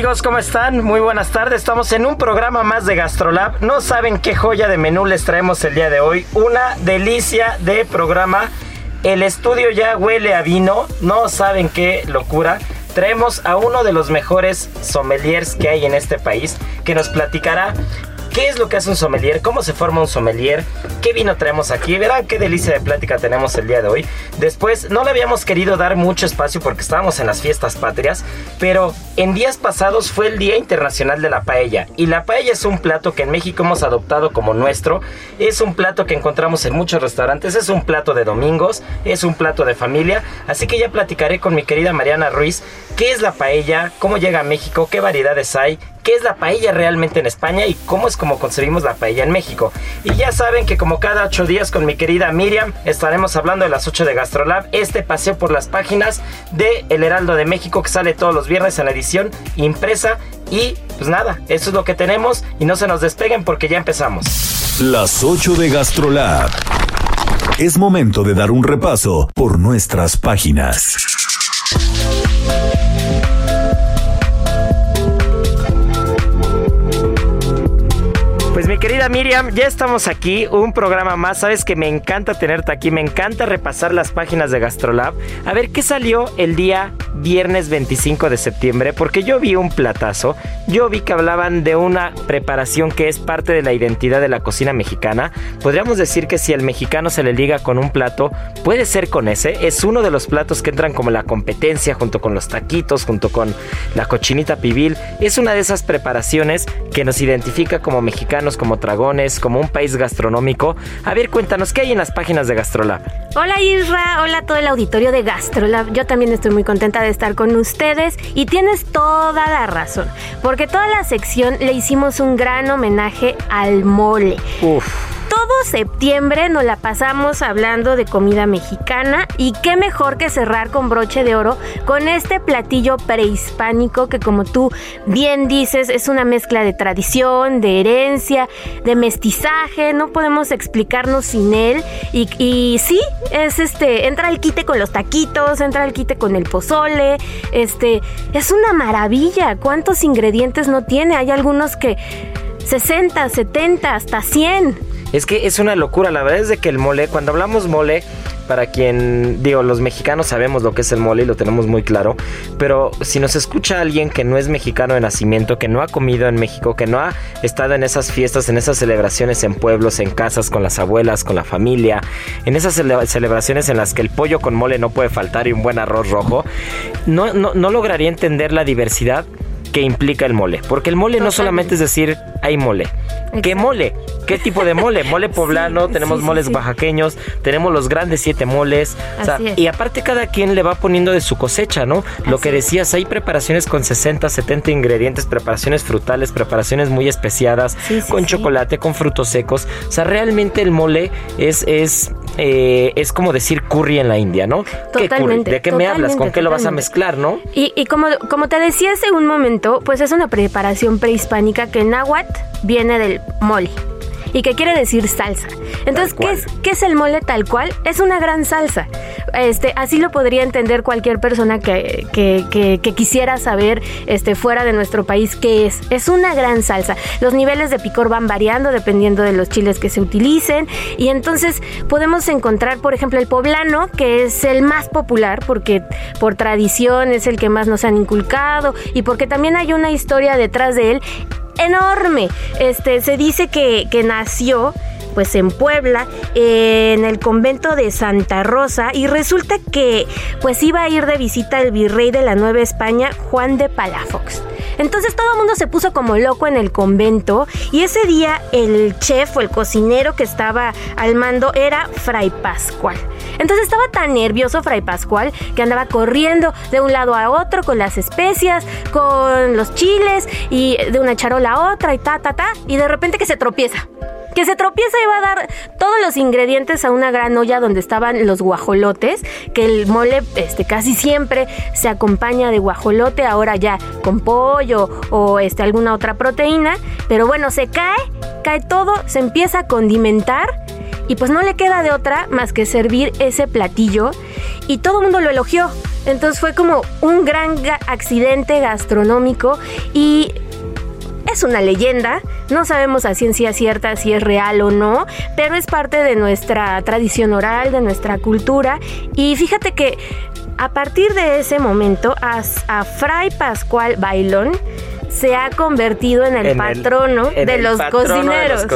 Amigos, ¿cómo están? Muy buenas tardes. Estamos en un programa más de GastroLab. No saben qué joya de menú les traemos el día de hoy. Una delicia de programa. El estudio ya huele a vino. No saben qué locura. Traemos a uno de los mejores sommeliers que hay en este país que nos platicará ¿Qué es lo que hace un sommelier? ¿Cómo se forma un sommelier? ¿Qué vino traemos aquí? Verán qué delicia de plática tenemos el día de hoy. Después, no le habíamos querido dar mucho espacio porque estábamos en las fiestas patrias, pero en días pasados fue el Día Internacional de la Paella. Y la paella es un plato que en México hemos adoptado como nuestro. Es un plato que encontramos en muchos restaurantes. Es un plato de domingos. Es un plato de familia. Así que ya platicaré con mi querida Mariana Ruiz qué es la paella, cómo llega a México, qué variedades hay, qué es la paella realmente en España y cómo es como concebimos la paella en México. Y ya saben que como cada ocho días con mi querida Miriam estaremos hablando de las 8 de Gastrolab, este paseo por las páginas de El Heraldo de México que sale todos los viernes en la edición impresa. Y pues nada, eso es lo que tenemos y no se nos despeguen porque ya empezamos. Las 8 de GastroLab. Es momento de dar un repaso por nuestras páginas. Querida Miriam, ya estamos aquí, un programa más. Sabes que me encanta tenerte aquí, me encanta repasar las páginas de Gastrolab. A ver qué salió el día viernes 25 de septiembre, porque yo vi un platazo. Yo vi que hablaban de una preparación que es parte de la identidad de la cocina mexicana. Podríamos decir que si el mexicano se le liga con un plato, puede ser con ese. Es uno de los platos que entran como la competencia junto con los taquitos, junto con la cochinita pibil. Es una de esas preparaciones que nos identifica como mexicanos como dragones, como un país gastronómico. A ver, cuéntanos, ¿qué hay en las páginas de Gastrolab? Hola Isra, hola a todo el auditorio de Gastrolab. Yo también estoy muy contenta de estar con ustedes y tienes toda la razón, porque toda la sección le hicimos un gran homenaje al mole. Uf. Septiembre nos la pasamos hablando de comida mexicana y qué mejor que cerrar con broche de oro con este platillo prehispánico que como tú bien dices es una mezcla de tradición, de herencia, de mestizaje, no podemos explicarnos sin él y, sí, es este, entra al quite con los taquitos, entra al quite con el pozole, este, es una maravilla, ¿cuántos ingredientes no tiene? Hay algunos que 60, 70, hasta 100. Es que es una locura, la verdad es de que el mole, cuando hablamos mole, para quien, digo, los mexicanos sabemos lo que es el mole y lo tenemos muy claro, pero si nos escucha alguien que no es mexicano de nacimiento, que no ha comido en México, que no ha estado en esas fiestas, en esas celebraciones en pueblos, en casas, con las abuelas, con la familia, en esas cele celebraciones en las que el pollo con mole no puede faltar y un buen arroz rojo, no, no, no lograría entender la diversidad que implica el mole. Porque el mole no solamente es decir, hay mole. ¿Qué mole? ¿Qué tipo de mole? Mole poblano, Sí, tenemos sí, moles sí. oaxaqueños, tenemos los grandes siete moles. o sea, y aparte cada quien le va poniendo de su cosecha, ¿no? Lo que decías, hay preparaciones con 60, 70 ingredientes, preparaciones frutales, preparaciones muy especiadas, con chocolate, con frutos secos. O sea, realmente el mole es, es, eh, es como decir curry en la India, ¿no? Totalmente, ¿De qué me hablas? ¿Con totalmente, qué lo vas a mezclar, no? Y, y como, como te decía hace un momento, pues es una preparación prehispánica que en náhuatl viene del mole. ¿Y que quiere decir salsa? Entonces, ¿qué es, ¿qué es el mole tal cual? Es una gran salsa. Este, así lo podría entender cualquier persona que, quisiera saber este, fuera de nuestro país qué es. Es una gran salsa. Los niveles de picor van variando dependiendo de los chiles que se utilicen. Y entonces podemos encontrar, por ejemplo, el poblano, que es el más popular porque por tradición es el que más nos han inculcado y porque también hay una historia detrás de él enorme. Este, se dice que nació pues en Puebla, en el convento de Santa Rosa, y resulta que pues iba a ir de visita el virrey de la Nueva España, Juan de Palafox. Entonces todo el mundo se puso como loco en el convento y ese día el chef o el cocinero que estaba al mando era Fray Pascual. Entonces estaba tan nervioso Fray Pascual que andaba corriendo de un lado a otro con las especias, con los chiles y de una charola a otra y ta, ta, ta, y de repente que se tropieza que se tropieza y va a dar todos los ingredientes a una gran olla donde estaban los guajolotes, que el mole este, casi siempre se acompaña de guajolote, ahora ya con pollo o este, alguna otra proteína, pero bueno, se cae, cae todo, se empieza a condimentar y pues no le queda de otra más que servir ese platillo y todo el mundo lo elogió. Entonces fue como un gran accidente gastronómico y es una leyenda, no sabemos a ciencia cierta si es real o no, pero es parte de nuestra tradición oral, de nuestra cultura. Y fíjate que a partir de ese momento, a, a Fray Pascual Bailón se ha convertido en el patrono, de, los cocineros,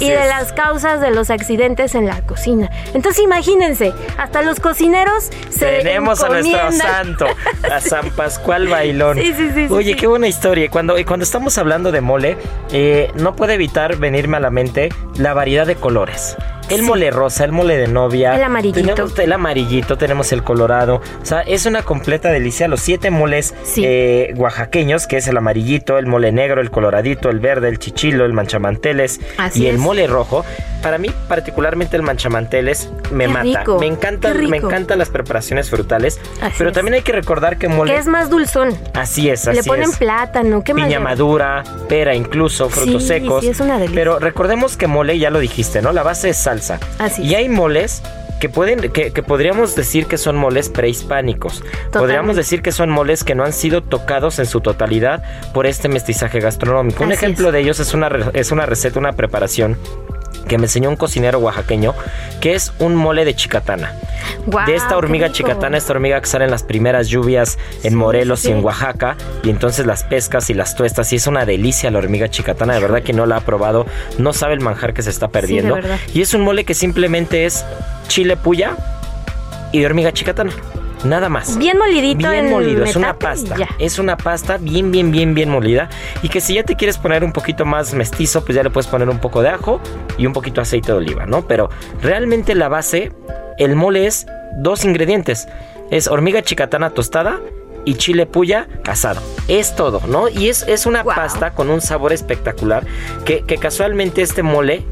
y de las causas de los accidentes en la cocina. Entonces imagínense, hasta los cocineros se tenemos a nuestro santo, a San Pascual Bailón. Sí, sí, sí, Oye, qué buena historia. Cuando, cuando estamos hablando de mole, eh, no puede evitar venirme a la mente la variedad de colores. El mole rosa, el mole de novia. El amarillito. Tenemos el amarillito, tenemos el colorado. O sea, es una completa delicia. Los siete moles eh, oaxaqueños, que es el amarillito, el mole negro, el coloradito, el verde, el chichilo, el manchamanteles y el mole rojo. Para mí, particularmente el manchamanteles, me mata. Me encanta, me encantan las preparaciones frutales. pero también hay que recordar que mole. Que es más dulzón. Así es, así Le ponen plátano, ¿qué Piña madura, pera, incluso, frutos secos. Sí, es una delicia. Pero recordemos que mole, ya lo dijiste, ¿no? La base es sal y hay moles que pueden que, podríamos decir que son moles prehispánicos. Podríamos decir que son moles que no han sido tocados en su totalidad por este mestizaje gastronómico. un ejemplo de ellos es una es una receta, una preparación que me enseñó un cocinero oaxaqueño, que es un mole de chicatana. de esta hormiga chicatana, esta hormiga que sale en las primeras lluvias en Morelos y en Oaxaca, y entonces las pescas y las tuestas, y es una delicia la hormiga chicatana, de verdad que no la ha probado, no sabe el manjar que se está perdiendo. y es un mole que simplemente es chile puya y hormiga chicatana. Nada más. Bien molidito. Bien molido. Es una pasta. Es una pasta bien, bien, bien, bien molida. Y que si ya te quieres poner un poquito más mestizo, pues ya le puedes poner un poco de ajo y un poquito de aceite de oliva, ¿no? Pero realmente la base, el mole es dos ingredientes. Es hormiga chicatana tostada y chile puya asado. Es todo, ¿no? Y es, es una pasta con un sabor espectacular que, que casualmente este mole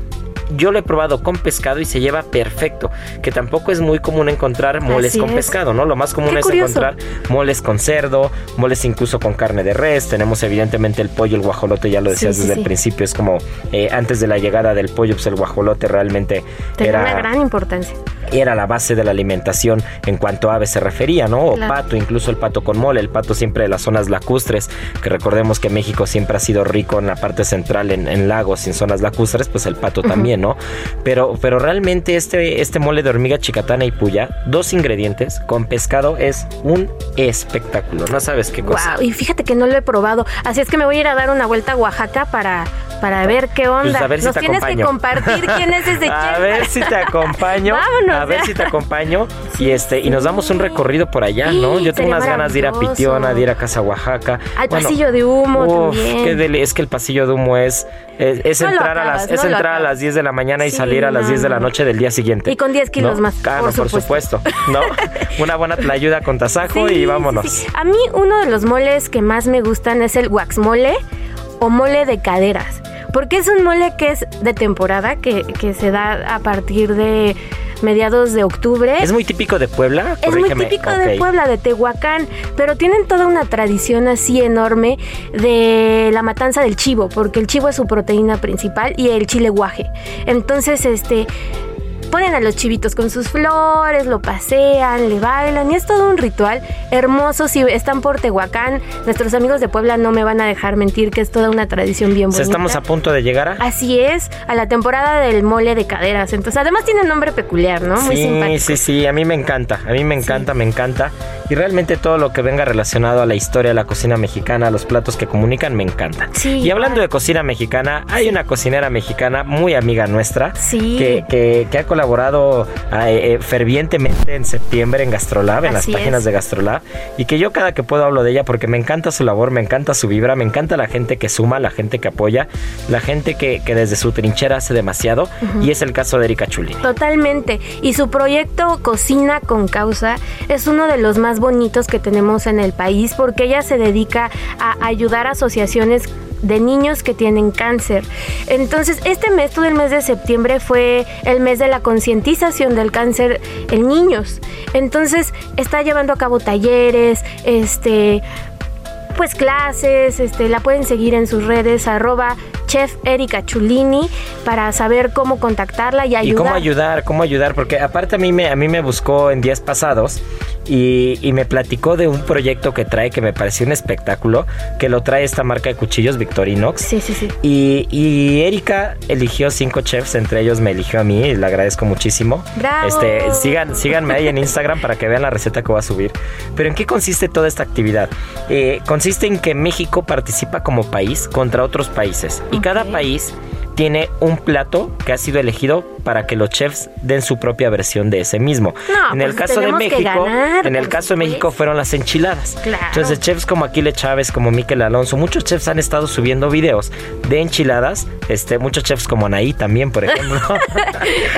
yo lo he probado con pescado y se lleva perfecto, que tampoco es muy común encontrar moles con pescado, ¿no? Lo más común es encontrar moles con cerdo, moles incluso con carne de res, tenemos evidentemente el pollo, el guajolote, ya lo decías desde el principio, es como eh, antes de la llegada del pollo, pues el guajolote realmente era una gran importancia era la base de la alimentación en cuanto a aves se refería, ¿no? O pato, incluso el pato con mole, el pato siempre de las zonas lacustres, que recordemos que México siempre ha sido rico en la parte central, en, lagos y en zonas lacustres, pues el pato también. ¿No? Pero, pero realmente este, este mole de hormiga chicatana y puya, dos ingredientes con pescado es un espectáculo. No sabes qué cosa. y fíjate que no lo he probado. Así es que me voy a ir a dar una vuelta a Oaxaca para, para ver qué pues onda. a ver si Nos tienes que compartir quién es ese A ver si te acompaño. Vámonos. A ver si te acompaño. y este, y nos damos un recorrido por allá, ¿no? Yo tengo unas ganas de ir a Pitiona, de ir a Casa Oaxaca. Al pasillo de humo también. es que el pasillo de humo es, es, entrar, a las, es entrar a las 10 de la mañana y salir a las 10 de la noche del día siguiente. Y con 10 kilos más. Claro, por, supuesto. ¿no? Una buena ayuda con tasajo y vámonos. a mí uno de los moles que más me gustan es el wax mole o mole de caderas. Porque es un mole que es de temporada, que, que se da a partir de mediados de octubre. ¿Es muy típico de Puebla? Es muy típico de Puebla, de Tehuacán, pero tienen toda una tradición así enorme de la matanza del chivo, porque el chivo es su proteína principal y el chile guaje. Entonces, este ponen a los chivitos con sus flores, lo pasean, le bailan y es todo un ritual hermoso. Si están por Tehuacán, nuestros amigos de Puebla no me van a dejar mentir que es toda una tradición bien bonita. Estamos a punto de llegar a... Así es, a la temporada del mole de caderas. Entonces, además tiene un nombre peculiar, ¿no? Muy sí, simpático. sí, sí, a mí me encanta, a mí me encanta, me encanta. Y realmente todo lo que venga relacionado a la historia de la cocina mexicana, a los platos que comunican, me encanta. Sí, y hablando de cocina mexicana, hay una cocinera mexicana muy amiga nuestra Sí. que, que- que ha colaborado eh, eh, fervientemente en septiembre en Gastrolab, en Así las páginas es. de Gastrolab, y que yo cada que puedo hablo de ella porque me encanta su labor, me encanta su vibra, me encanta la gente que suma, la gente que apoya, la gente que, que desde su trinchera hace demasiado, y es el caso de Erika Chulini. Totalmente. Y su proyecto Cocina con Causa es uno de los más bonitos que tenemos en el país porque ella se dedica a ayudar a asociaciones de niños que tienen cáncer. Entonces, este mes, todo el mes de septiembre, fue el mes de la concientización del cáncer en niños. Entonces, está llevando a cabo talleres, este, pues clases, este, la pueden seguir en sus redes, arroba chef Erika Chulini, para saber cómo contactarla y ayudar. Y cómo ayudar, cómo ayudar, porque aparte a mí me, a mí me buscó en días pasados y, y me platicó de un proyecto que trae que me pareció un espectáculo, que lo trae esta marca de cuchillos Victorinox. Sí, sí, sí. Y, y Erika eligió cinco chefs, entre ellos me eligió a mí, y le agradezco muchísimo. ¡Bravo! Este, sigan, síganme ahí en Instagram para que vean la receta que voy a subir. Pero ¿en qué consiste toda esta actividad? Eh, consiste en que México participa como país contra otros países. Y cada país tiene un plato que ha sido elegido para que los chefs den su propia versión de ese mismo. No, en el pues caso de México, ganar, en el caso de México fueron las enchiladas. Claro. Entonces, chefs como Aquile Chávez, como Miquel Alonso, muchos chefs han estado subiendo videos de enchiladas. Este, muchos chefs como Anaí también, por ejemplo.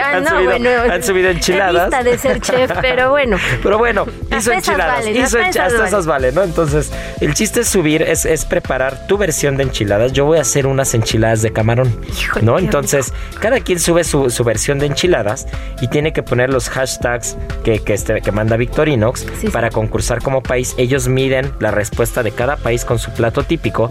Ah, han, no, subido, bueno, han subido enchiladas. de ser chef, pero bueno. Pero bueno, hizo enchiladas. valen, hizo las enchi- pesas hasta valen. esas valen, ¿no? Entonces, el chiste es subir, es, es preparar tu versión de enchiladas. Yo voy a hacer unas enchiladas de camarón. Híjole, ¿No? Entonces, cada quien sube su, su versión de enchiladas y tiene que poner los hashtags que, que, este, que manda Victorinox Sí, sí. para concursar como país. Ellos miden la respuesta de cada país con su plato típico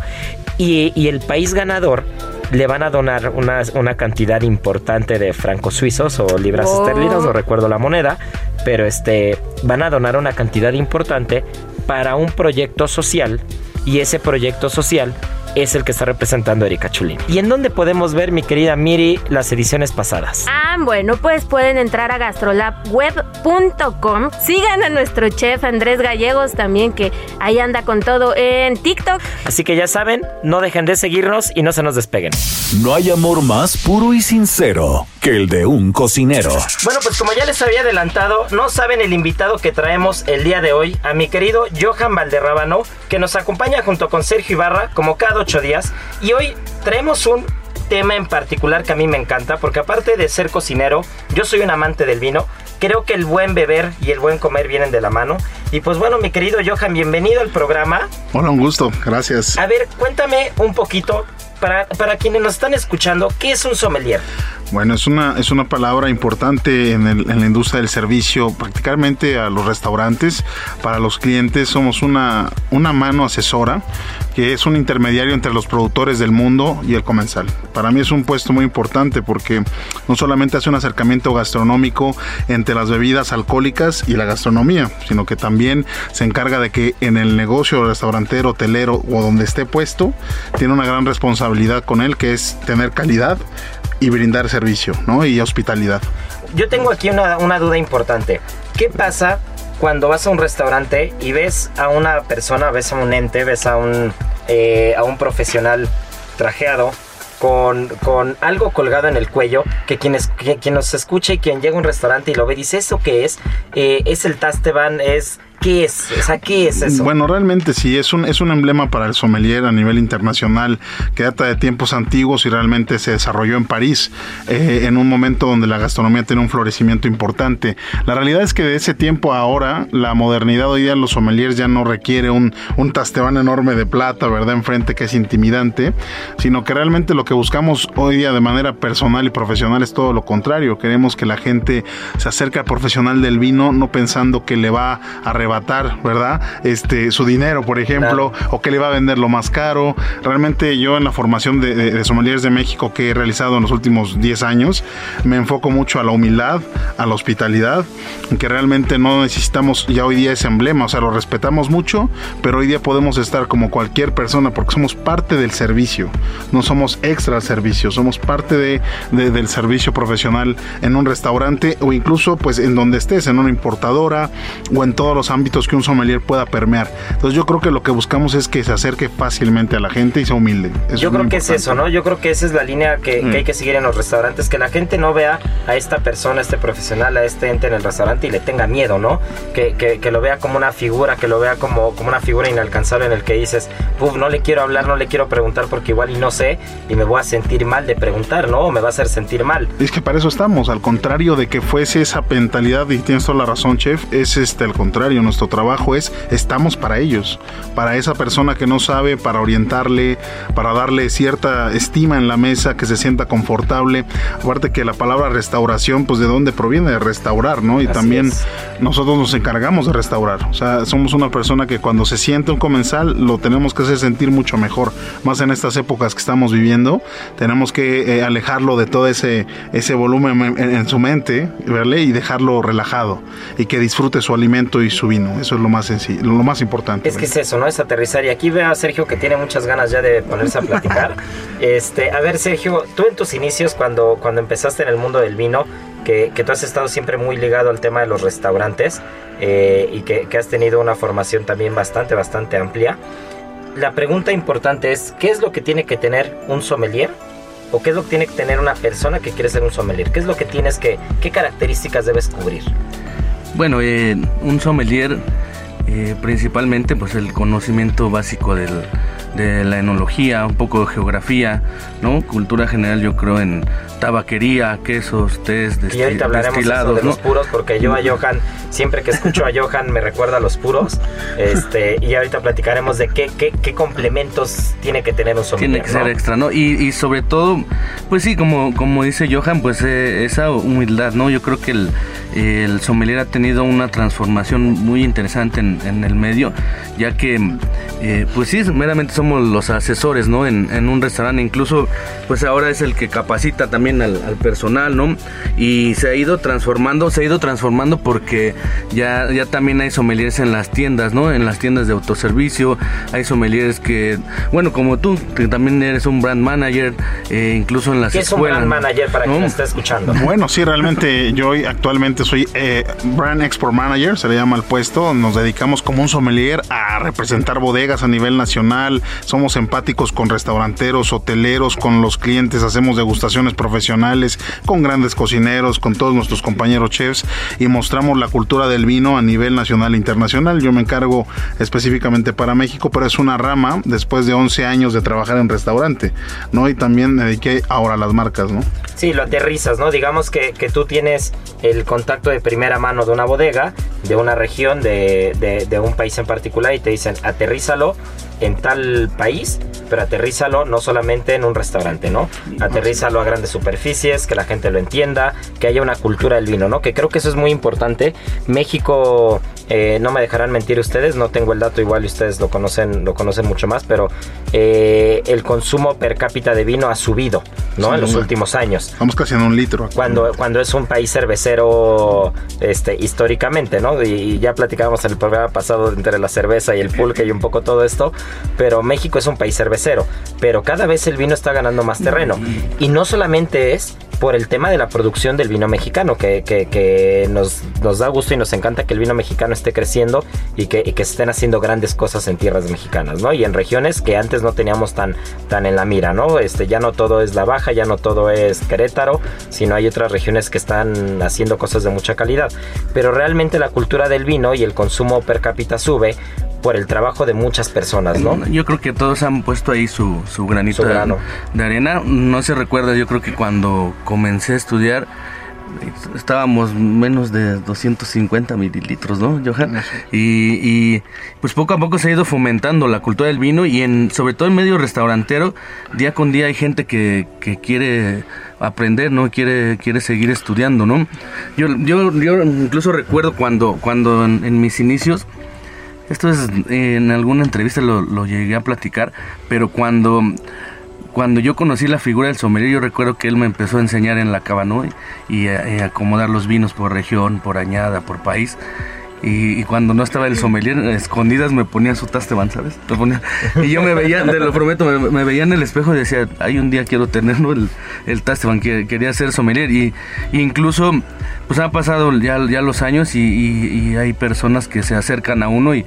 y, y el país ganador le van a donar una, una cantidad importante de francos suizos o libras Oh. esterlinas, no recuerdo la moneda, pero este van a donar una cantidad importante para un proyecto social y ese proyecto social es el que está representando Erika Chulini. ¿Y en dónde podemos ver, mi querida Miri, las ediciones pasadas? Ah, bueno, pues pueden entrar a gastrolabweb.com. Sigan a nuestro chef Andrés Gallegos también, que ahí anda con todo en TikTok. Así que ya saben, no dejen de seguirnos y no se nos despeguen. No hay amor más puro y sincero que el de un cocinero. Bueno, pues como ya les había adelantado, no saben el invitado que traemos el día de hoy, a mi querido Johan Valderrábano, que nos acompaña junto con Sergio Ibarra, como cada ocho días. Y hoy traemos un tema en particular que a mí me encanta, porque aparte de ser cocinero, yo soy un amante del vino. Creo que el buen beber y el buen comer vienen de la mano. Y pues bueno, mi querido Johan, bienvenido al programa. Hola, un gusto, gracias. A ver, cuéntame un poquito, para, para quienes nos están escuchando, ¿qué es un sommelier? Bueno, es una, es una palabra importante en, el- en la industria del servicio, prácticamente a los restaurantes. Para los clientes somos una, una mano asesora que es un intermediario entre los productores del mundo y el comensal. Para mí es un puesto muy importante porque no solamente hace un acercamiento gastronómico entre las bebidas alcohólicas y la gastronomía, sino que también se encarga de que en el negocio restaurantero, hotelero o donde esté puesto, tiene una gran responsabilidad con él que es tener calidad y brindar servicio, ¿no? Y hospitalidad. Yo tengo aquí una, una duda importante. ¿Qué pasa cuando vas a un restaurante y ves a una persona, ves a un ente, ves a un, eh, a un profesional trajeado con, con algo colgado en el cuello, que quien, es- que- quien nos escucha y quien llega a un restaurante y lo ve dice, ¿eso qué es? Eh, ¿Es el Tasteban? ¿Es qué es? O sea, ¿qué es eso? Bueno, realmente sí, es un, es un emblema para el sommelier a nivel internacional que data de tiempos antiguos y realmente se desarrolló en París, eh, en un momento donde la gastronomía tiene un florecimiento importante. La realidad es que de ese tiempo a ahora, la modernidad hoy día los sommeliers ya no requiere un, un tastebán enorme de plata, ¿verdad? Enfrente que es intimidante, sino que realmente lo que buscamos hoy día de manera personal y profesional es todo lo contrario. Queremos que la gente se acerque al profesional del vino no pensando que le va a arrebatar arrebatar, ¿verdad? Este, su dinero, por ejemplo, o que le va a vender lo más caro. Realmente yo en la formación de, de, de sommeliers de México que he realizado en los últimos 10 años, me enfoco mucho a la humildad, a la hospitalidad, que realmente no necesitamos ya hoy día ese emblema, o sea, lo respetamos mucho, pero hoy día podemos estar como cualquier persona porque somos parte del servicio, no somos extra al servicio, somos parte de, de, del servicio profesional en un restaurante o incluso pues en donde estés, en una importadora o en todos los ámbitos que un sommelier pueda permear. Entonces yo creo que lo que buscamos es que se acerque fácilmente a la gente y sea humilde. Eso yo creo que es eso, ¿no? Yo creo que esa es la línea que, mm. que hay que seguir en los restaurantes, que la gente no vea a esta persona, a este profesional, a este ente en el restaurante y le tenga miedo, ¿no? Que, que, que lo vea como una figura, que lo vea como, como una figura inalcanzable en el que dices, Puf, no le quiero hablar, no le quiero preguntar porque igual y no sé y me voy a sentir mal de preguntar, ¿no? O me va a hacer sentir mal. Es que para eso estamos, al contrario de que fuese esa mentalidad, y tienes toda la razón, chef, es este al contrario, nuestro trabajo es, estamos para ellos, para esa persona que no sabe, para orientarle, para darle cierta estima en la mesa, que se sienta confortable. Aparte que la palabra restauración, pues de dónde proviene, de restaurar, ¿no? Y Así también es. nosotros nos encargamos de restaurar. O sea, somos una persona que cuando se siente un comensal, lo tenemos que hacer sentir mucho mejor. Más en estas épocas que estamos viviendo, tenemos que eh, alejarlo de todo ese, ese volumen en, en, su mente, ¿verle? Y dejarlo relajado y que disfrute su alimento y su Eso es lo más sencillo, lo más importante. Es que es eso, ¿no? Es aterrizar. Y aquí veo a Sergio que tiene muchas ganas ya de ponerse a platicar. este, a ver, Sergio, tú en tus inicios, cuando, cuando empezaste en el mundo del vino, que, que, tú has estado siempre muy ligado al tema de los restaurantes eh, y que, que, has tenido una formación también bastante, bastante amplia. La pregunta importante es, ¿qué es lo que tiene que tener un sommelier? ¿O qué es lo que tiene que tener una persona que quiere ser un sommelier? ¿Qué es lo que tienes que, qué características debes cubrir? Bueno, eh, un sommelier eh, principalmente pues el conocimiento básico del, de la enología, un poco de geografía, ¿no? Cultura general yo creo en tabaquería, quesos, tés, desti y ahorita hablaremos destilados, de ¿no? los puros porque yo a Johan, siempre que escucho a Johan me recuerda a los puros. Este, y ahorita platicaremos de qué, qué, qué complementos tiene que tener un sommelier. Tiene que ser extra, ¿no? Y, y, sobre todo, pues sí, como, como dice Johan, pues eh, esa humildad, ¿no? Yo creo que el, el sommelier ha tenido una transformación muy interesante en, en el medio, ya que, eh, pues sí, meramente somos los asesores, ¿no? En, en, un restaurante, incluso, pues ahora es el que capacita también al, al, personal, ¿no? Y se ha ido transformando, se ha ido transformando porque ya, ya también hay sommeliers en las tiendas, ¿no? En las tiendas de autoservicio, hay sommeliers que, bueno, como tú, que también eres un brand manager, eh, incluso en las ¿Qué escuelas. es un brand manager para ¿no? quien está escuchando? Bueno, sí, realmente yo actualmente soy eh, brand export manager, se le llama al puesto, nos dedicamos como un sommelier a representar bodegas a nivel nacional, somos empáticos con restauranteros, hoteleros, con los clientes, hacemos degustaciones profesionales con grandes cocineros, con todos nuestros compañeros chefs y mostramos la cultura del vino a nivel nacional e internacional. Yo me encargo específicamente para México, pero es una rama después de 11 años de trabajar en restaurante, ¿no? Y también me dediqué ahora a las marcas, ¿no? Sí, lo aterrizas, ¿no? Digamos que, que tú tienes el contacto de primera mano de una bodega, de una región, de, de, de un país en particular y te dicen, aterrízalo en tal país, pero aterrízalo no solamente en un restaurante, ¿no? Aterrízalo a grandes superficies, que la gente lo entienda, que haya una cultura del vino, ¿no? Que creo que eso es muy importante. México, eh, no me dejarán mentir ustedes, no tengo el dato igual y ustedes lo conocen, lo conocen mucho más, pero eh, el consumo per cápita de vino ha subido, ¿no? Sí, en los últimos años. Vamos casi en un litro. Cuando, cuando es un país cervecero este, históricamente, ¿no? Y, y ya platicábamos en el programa pasado entre la cerveza y el pulque y un poco todo esto, pero México es un país cervecero, pero cada vez el vino está ganando más terreno. Y no solamente es por el tema de la producción del vino mexicano, que, que, que nos, nos, da gusto y nos encanta que el vino mexicano esté creciendo y que, y que estén haciendo grandes cosas en tierras mexicanas, ¿no? Y en regiones que antes no teníamos tan, tan en la mira, ¿no? Este, ya no todo es La Baja, ya no todo es Querétaro, sino hay otras regiones que están haciendo cosas de mucha calidad. Pero realmente la cultura del vino y el consumo per cápita sube por el trabajo de muchas personas, ¿no? Yo creo que todos han puesto ahí su, su granito su grano. de, de, arena. No se recuerda, yo creo que cuando comencé a estudiar estábamos menos de 250 mililitros, ¿no, Johan? Y, y, pues poco a poco se ha ido fomentando la cultura del vino y en sobre todo en medio restaurantero, día con día hay gente que, que quiere aprender, ¿no? Quiere, quiere seguir estudiando, ¿no? Yo, yo, yo incluso recuerdo cuando, cuando en, en mis inicios Esto es, en alguna entrevista lo, lo llegué a platicar, pero cuando cuando yo conocí la figura del sommelier, yo recuerdo que él me empezó a enseñar en la Cabanó y, y, acomodar los vinos por región, por añada, por país. Y, cuando no estaba el sommelier, escondidas me ponía su tasteban, ¿sabes? y yo me veía, te lo prometo, me, veía en el espejo y decía, hay un día quiero tener el, el tasteban, que quería ser sommelier. Y, incluso, pues han pasado ya, ya los años y, hay personas que se acercan a uno y,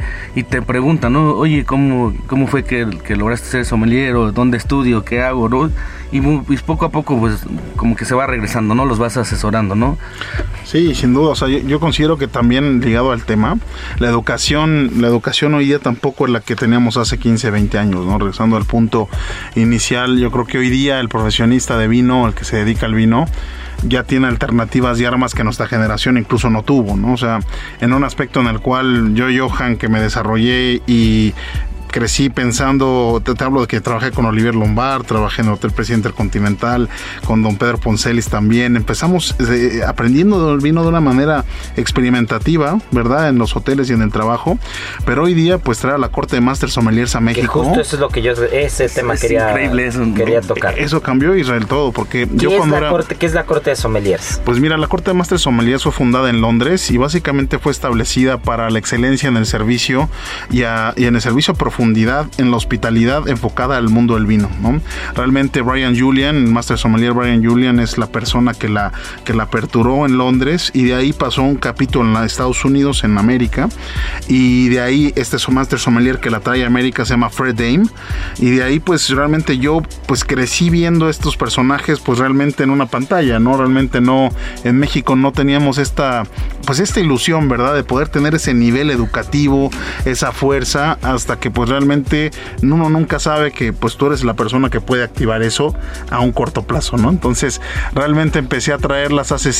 te preguntan, ¿no? Oye, ¿cómo, cómo fue que, que lograste ser sommelier? ¿O dónde estudio? ¿Qué hago? ¿no? Y, poco a poco, pues, como que se va regresando, ¿no? Los vas asesorando, ¿no? Sí, sin duda. O sea, yo considero que también ligado al tema. La educación, la educación hoy día tampoco es la que teníamos hace 15, 20 años, ¿no? Regresando al punto inicial, yo creo que hoy día el profesionista de vino, el que se dedica al vino, ya tiene alternativas y armas que nuestra generación incluso no tuvo, ¿no? O sea, en un aspecto en el cual yo, Johan, que me desarrollé y crecí pensando, te, hablo de que trabajé con Olivier Lombard, trabajé en el Hotel Presidente Continental, con don Pedro Poncelis también. Empezamos eh, aprendiendo del vino de una manera experimentativa, ¿verdad? En los hoteles y en el trabajo. Pero hoy día, pues traer a la corte de Master Sommeliers a México. justo eso es lo que yo, ese tema quería, quería tocar. Eso cambió Israel todo, porque yo cuando era, corte, ¿Qué es la corte de Sommeliers? Pues mira, la corte de Master Sommeliers fue fundada en Londres y básicamente fue establecida para la excelencia en el servicio y, y en el servicio profundo en la hospitalidad enfocada al mundo del vino. ¿no? Realmente Brian Julian, el Master Sommelier Brian Julian es la persona que la, que la aperturó en Londres y de ahí pasó un capítulo en Estados Unidos, en América, y de ahí este Master Sommelier que la trae a América se llama Fred Dame, y de ahí pues realmente yo pues crecí viendo estos personajes pues realmente en una pantalla, ¿no? Realmente no, en México no teníamos esta, pues esta ilusión, ¿verdad? De poder tener ese nivel educativo, esa fuerza, hasta que pues realmente uno nunca sabe que pues tú eres la persona que puede activar eso a un corto plazo, ¿no? Entonces realmente empecé a traerlas hace,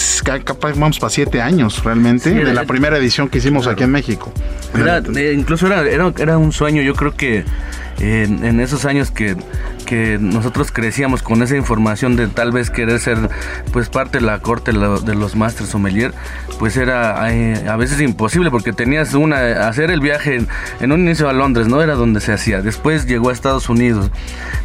capaz, vamos para siete años realmente, de la primera edición que hicimos aquí en México. Eh, incluso era, era, era, un sueño, yo creo que en, esos años que, que, nosotros crecíamos con esa información de tal vez querer ser pues parte de la corte de los Masters Sommelier, pues era a veces imposible porque tenías una hacer el viaje en, un inicio a Londres, no era donde se hacía. Después llegó a Estados Unidos,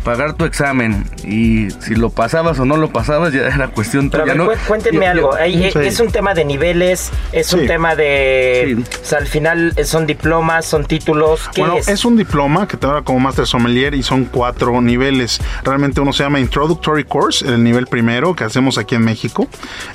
pagar tu examen y si lo pasabas o no lo pasabas ya era cuestión tuya. ¿no? Cuéntenme algo, es un tema de niveles, es un tema de al final son diplomas, son títulos, ¿qué bueno, es? un diploma que te da como Master Sommelier y son cuatro niveles. Realmente uno se llama Introductory Course, el nivel primero que hacemos aquí en México.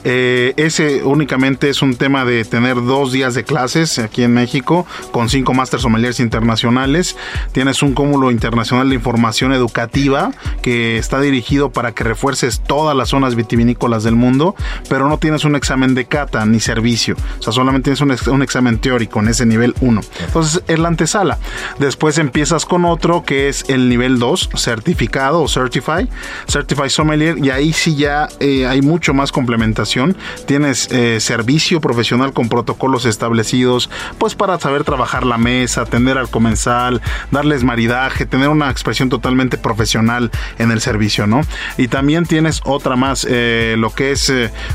Eh, ese únicamente es un tema de tener dos días de clases aquí en México con cinco Master Sommeliers internacionales. Tienes un cúmulo internacional de información educativa que está dirigido para que refuerces todas las zonas vitivinícolas del mundo, pero no tienes un examen de cata ni servicio. O sea, solamente tienes un, un examen teórico en ese nivel 1. Entonces es la antesala. Después empiezas con otro que es el nivel 2, certificado o certified, certified sommelier, y ahí sí ya eh, hay mucho más complementación. Tienes eh, servicio profesional con protocolos establecidos, pues para saber trabajar la mesa, atender al comensal, darles maridaje, tener una expresión totalmente profesional en el servicio, ¿no? Y también tienes otra más, eh, lo que es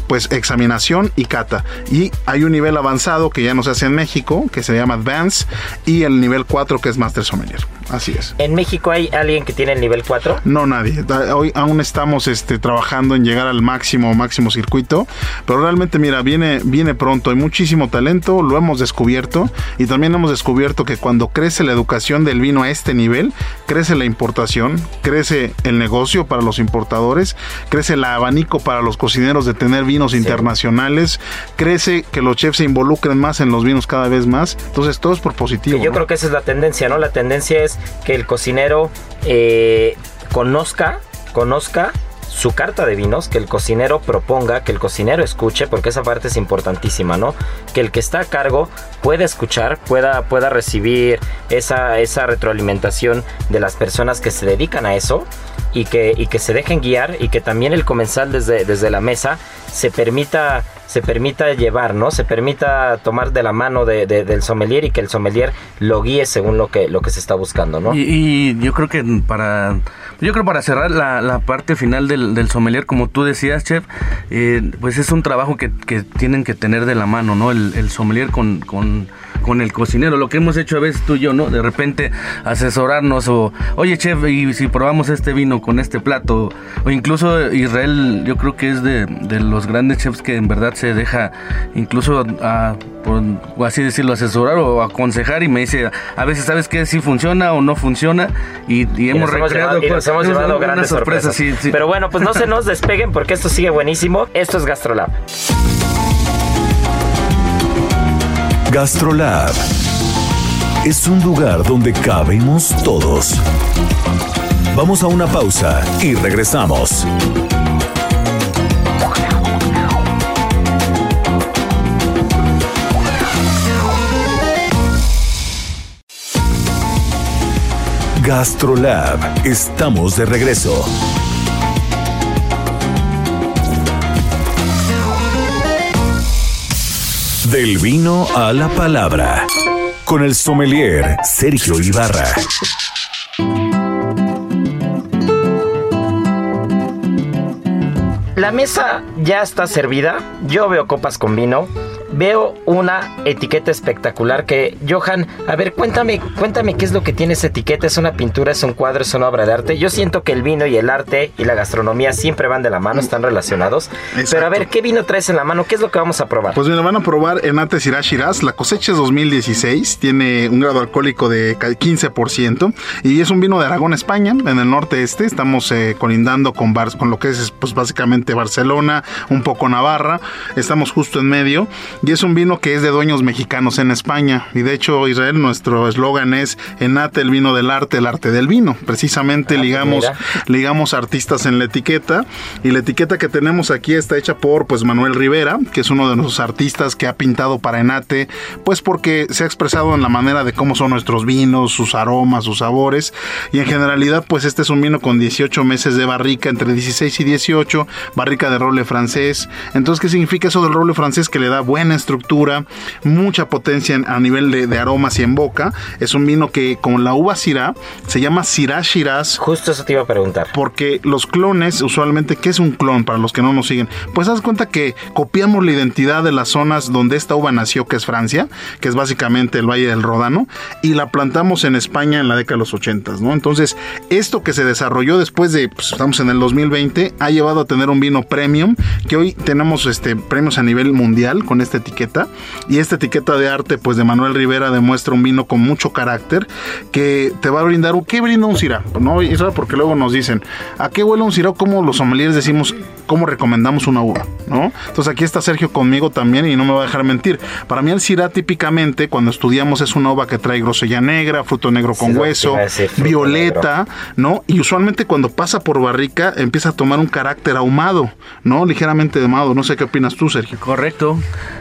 pues examinación y cata. Y hay un nivel avanzado que ya no se hace en México, que se llama Advance, y el nivel 4 que es Master Sommelier. Así es. ¿En México hay alguien que tiene el nivel 4? No, nadie. Hoy aún estamos este, trabajando en llegar al máximo, máximo circuito. Pero realmente, mira, viene, viene pronto. Hay muchísimo talento, lo hemos descubierto. Y también hemos descubierto que cuando crece la educación del vino a este nivel, crece la importación, crece el negocio para los importadores, crece el abanico para los cocineros de tener vinos internacionales, crece que los chefs se involucren más en los vinos cada vez más. Entonces, todo es por positivo. yo creo que esa es la tendencia, ¿no? La tendencia es que el cocinero eh, conozca, conozca su carta de vinos, que el cocinero proponga, que el cocinero escuche, porque esa parte es importantísima, ¿no? Que el que está a cargo pueda escuchar, pueda, pueda recibir esa, esa retroalimentación de las personas que se dedican a eso y que, y que se dejen guiar y que también el comensal desde, desde la mesa se permita se permita llevar, ¿no? Se permita tomar de la mano de, del sommelier y que el sommelier lo guíe según lo que, lo que se está buscando, ¿no? Y, yo creo que para yo creo para cerrar la, parte final del, del, sommelier, como tú decías, chef, eh, pues es un trabajo que, que, tienen que tener de la mano, ¿no? El, el sommelier con, con con el cocinero, lo que hemos hecho a veces tú y yo, ¿no? De repente asesorarnos o, oye chef, y si probamos este vino con este plato, o incluso Israel, yo creo que es de, de los grandes chefs que en verdad se deja incluso a, por así decirlo, asesorar o aconsejar y me dice, a veces sabes que si funciona o no funciona y, hemos recreado y nos hemos llevado grandes sorpresas. Sí, sí. Pero bueno, pues no se nos despeguen porque esto sigue buenísimo. Esto es Gastrolab. Gastrolab es un lugar donde cabemos todos. Vamos a una pausa y regresamos. Gastrolab, estamos de regreso. Del vino a la palabra. Con el sommelier Sergio Ibarra. La mesa ya está servida. Yo veo copas con vino veo una etiqueta espectacular que, Johan, a ver, cuéntame, cuéntame qué es lo que tiene esa etiqueta. ¿Es una pintura, es un cuadro, es una obra de arte? Yo siento que el vino y el arte y la gastronomía siempre van de la mano, están relacionados. Pero a ver, ¿qué vino traes en la mano? ¿Qué es lo que vamos a probar? Pues mira, van a probar Enate Syrah Shiraz. La cosecha es 2016, tiene un grado alcohólico de 15% y es un vino de Aragón, España, en el norte este. Estamos eh, colindando con, con lo que es pues básicamente Barcelona, un poco Navarra. Estamos justo en medio y es un vino que es de dueños mexicanos en España. Y de hecho, Israel, nuestro eslogan es Enate el vino del arte, el arte del vino. Precisamente ah, ligamos, ligamos artistas en la etiqueta. Y la etiqueta que tenemos aquí está hecha por pues Manuel Rivera, que es uno de nuestros artistas que ha pintado para Enate, pues porque se ha expresado en la manera de cómo son nuestros vinos, sus aromas, sus sabores. Y en generalidad, pues este es un vino con 18 meses de barrica, entre 16 y 18, barrica de roble francés. Entonces, ¿qué significa eso del roble francés? Que le da buena estructura, mucha potencia a nivel de, aromas y en boca. Es un vino que con la uva Syrah se llama Syrah Shiraz. Justo eso te iba a preguntar. Porque los clones, usualmente, ¿qué es un clon para los que no nos siguen? Pues haz cuenta que copiamos la identidad de las zonas donde esta uva nació, que es Francia, que es básicamente el Valle del Ródano, y la plantamos en España en la década de los 80, ¿no? Entonces, esto que se desarrolló después de, pues, estamos en el 2020, ha llevado a tener un vino premium, que hoy tenemos este, premios a nivel mundial con este etiqueta. Y esta etiqueta de arte, pues de Manuel Rivera, demuestra un vino con mucho carácter que te va a brindar. ¿Qué brinda un Syrah? ¿No? porque luego nos dicen, ¿a qué huele un Syrah? Como los sommeliers decimos, ¿cómo recomendamos una uva? ¿No? Entonces aquí está Sergio conmigo también y no me va a dejar mentir. Para mí el Syrah típicamente, cuando estudiamos, es una uva que trae grosella negra, fruto negro con hueso, violeta, ¿no? Y usualmente cuando pasa por barrica empieza a tomar un carácter ahumado, ¿no? Ligeramente ahumado. No sé qué opinas tú, Sergio. Correcto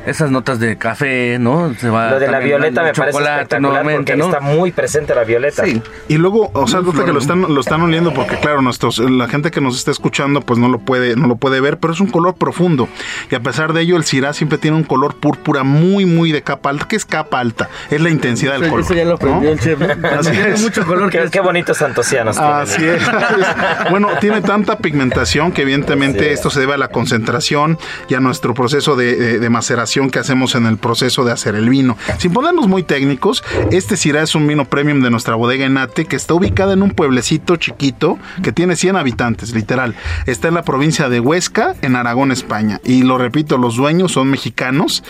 esas notas de café, ¿no? Se va lo de la violeta me parece espectacular porque está muy presente la violeta. Sí. Y luego, o sea, que lo están, lo están oliendo porque claro, nuestros, la gente que nos está escuchando pues no lo puede, no lo puede ver, pero es un color profundo. Y a pesar de ello, el Syrah siempre tiene un color púrpura muy, muy de capa alta. ¿Qué es capa alta? Es la intensidad del color. Eso ya lo aprendió el chef. Así es. mucho color. Qué, qué bonitos antocianos. Así es. bueno, tiene tanta pigmentación que evidentemente esto se debe a la concentración y a nuestro proceso de, de maceración que hacemos en el proceso de hacer el vino. Sin ponernos muy técnicos, este Syrah es un vino premium de nuestra bodega Enate que está ubicada en un pueblecito chiquito que tiene 100 habitantes, literal. Está en la provincia de Huesca, en Aragón, España. Y lo repito, los dueños son mexicanos.